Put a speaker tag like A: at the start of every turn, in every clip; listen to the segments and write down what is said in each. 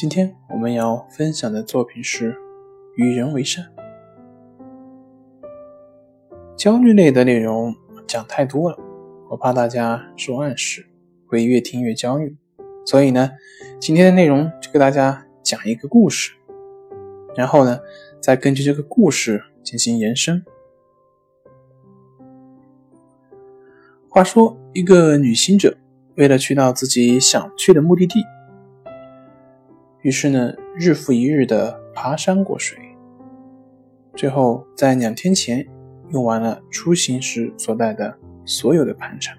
A: 今天我们要分享的作品是《与人为善》。焦虑类的内容讲太多了，我怕大家受暗示，会越听越焦虑。所以呢，今天的内容就给大家讲一个故事，然后呢，再根据这个故事进行延伸。话说，一个旅行者为了去到自己想去的目的地。于是呢，日复一日的爬山过水，最后在两天前用完了出行时所带的所有的盘缠，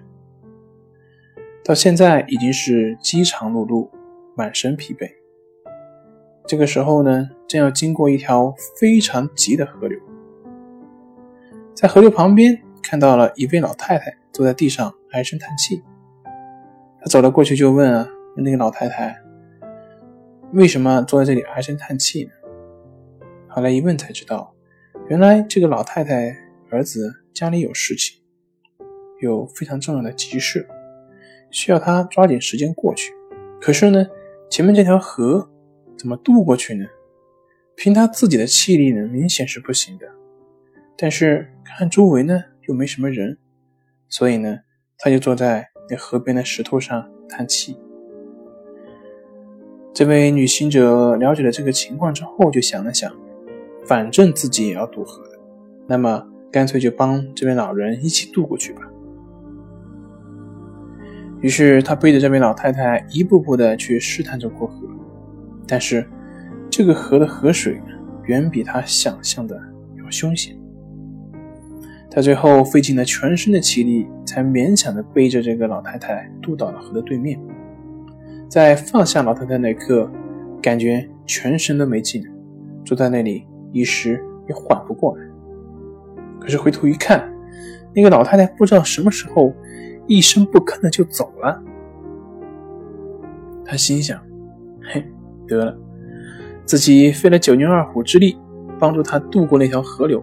A: 到现在已经是饥肠辘辘，满身疲惫。这个时候呢，正要经过一条非常急的河流，在河流旁边看到了一位老太太坐在地上唉声叹气，他走了过去就问啊，那个老太太。为什么坐在这里唉声叹气呢？后来一问才知道，原来这个老太太儿子家里有事情，有非常重要的急事，需要他抓紧时间过去。可是呢，前面这条河怎么渡过去呢？凭他自己的气力呢，明显是不行的。但是看周围呢，又没什么人，所以呢，他就坐在那河边的石头上叹气。这位旅行者了解了这个情况之后，就想了想，反正自己也要渡河的，那么干脆就帮这位老人一起渡过去吧。于是他背着这位老太太一步步的去试探着过河，但是这个河的河水远比他想象的要凶险。他最后费尽了全身的气力，才勉强的背着这个老太太渡到了河的对面。在放下老太太那刻，感觉全身都没劲，坐在那里一时也缓不过来。可是回头一看，那个老太太不知道什么时候一声不吭的就走了。他心想：“嘿，得了，自己费了九牛二虎之力帮助她渡过那条河流，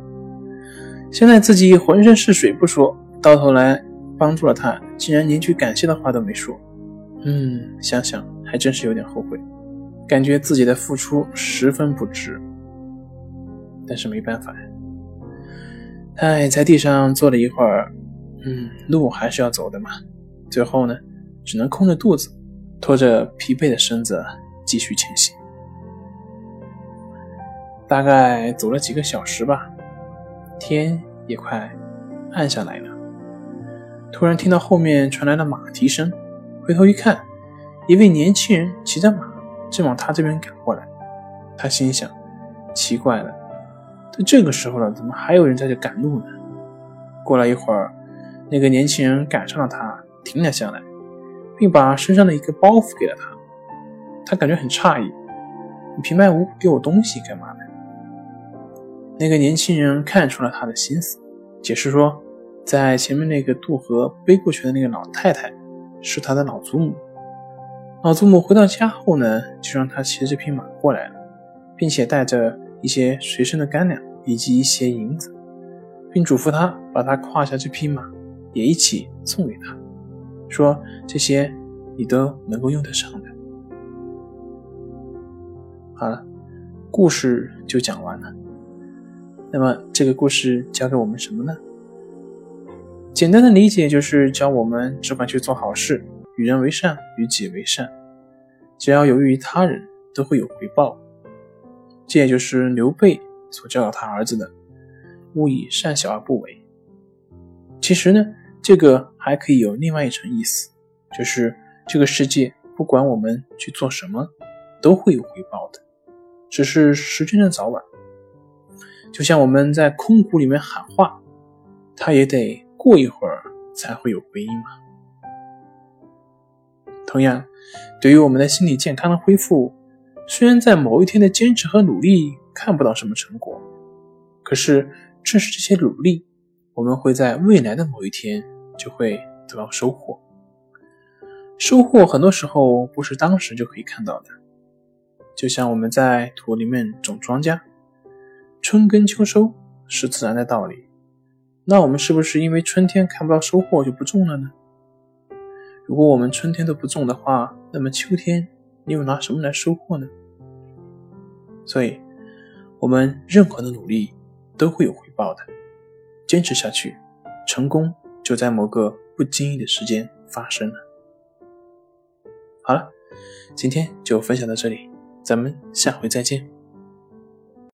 A: 现在自己浑身是水不说，到头来帮助了她，竟然连句感谢的话都没说。”嗯，想想还真是有点后悔，感觉自己的付出十分不值。但是没办法呀，哎，在地上坐了一会儿，嗯，路还是要走的嘛。最后呢，只能空着肚子，拖着疲惫的身子继续前行。大概走了几个小时吧，天也快暗下来了。突然听到后面传来了马蹄声。回头一看，一位年轻人骑着马，正往他这边赶过来。他心想：奇怪了，都这个时候了，怎么还有人在这赶路呢？过了一会儿，那个年轻人赶上了他，停了下来，并把身上的一个包袱给了他。他感觉很诧异：“你平白无故给我东西干嘛呢？”那个年轻人看出了他的心思，解释说：“在前面那个渡河背过去的那个老太太。”是他的老祖母。老祖母回到家后呢，就让他骑着这匹马过来了，并且带着一些随身的干粮以及一些银子，并嘱咐他把他胯下这匹马也一起送给他，说这些你都能够用得上的。好了，故事就讲完了。那么这个故事教给我们什么呢？简单的理解就是教我们只管去做好事，与人为善，与己为善。只要有益于他人，都会有回报。这也就是刘备所教导他儿子的“勿以善小而不为”。其实呢，这个还可以有另外一层意思，就是这个世界不管我们去做什么，都会有回报的，只是时间的早晚。就像我们在空谷里面喊话，他也得。过一会儿才会有回音嘛。同样，对于我们的心理健康的恢复，虽然在某一天的坚持和努力看不到什么成果，可是正是这些努力，我们会在未来的某一天就会得到收获。收获很多时候不是当时就可以看到的，就像我们在土里面种庄稼，春耕秋收是自然的道理。那我们是不是因为春天看不到收获就不种了呢？如果我们春天都不种的话，那么秋天你又拿什么来收获呢？所以，我们任何的努力都会有回报的，坚持下去，成功就在某个不经意的时间发生了。好了，今天就分享到这里，咱们下回再见。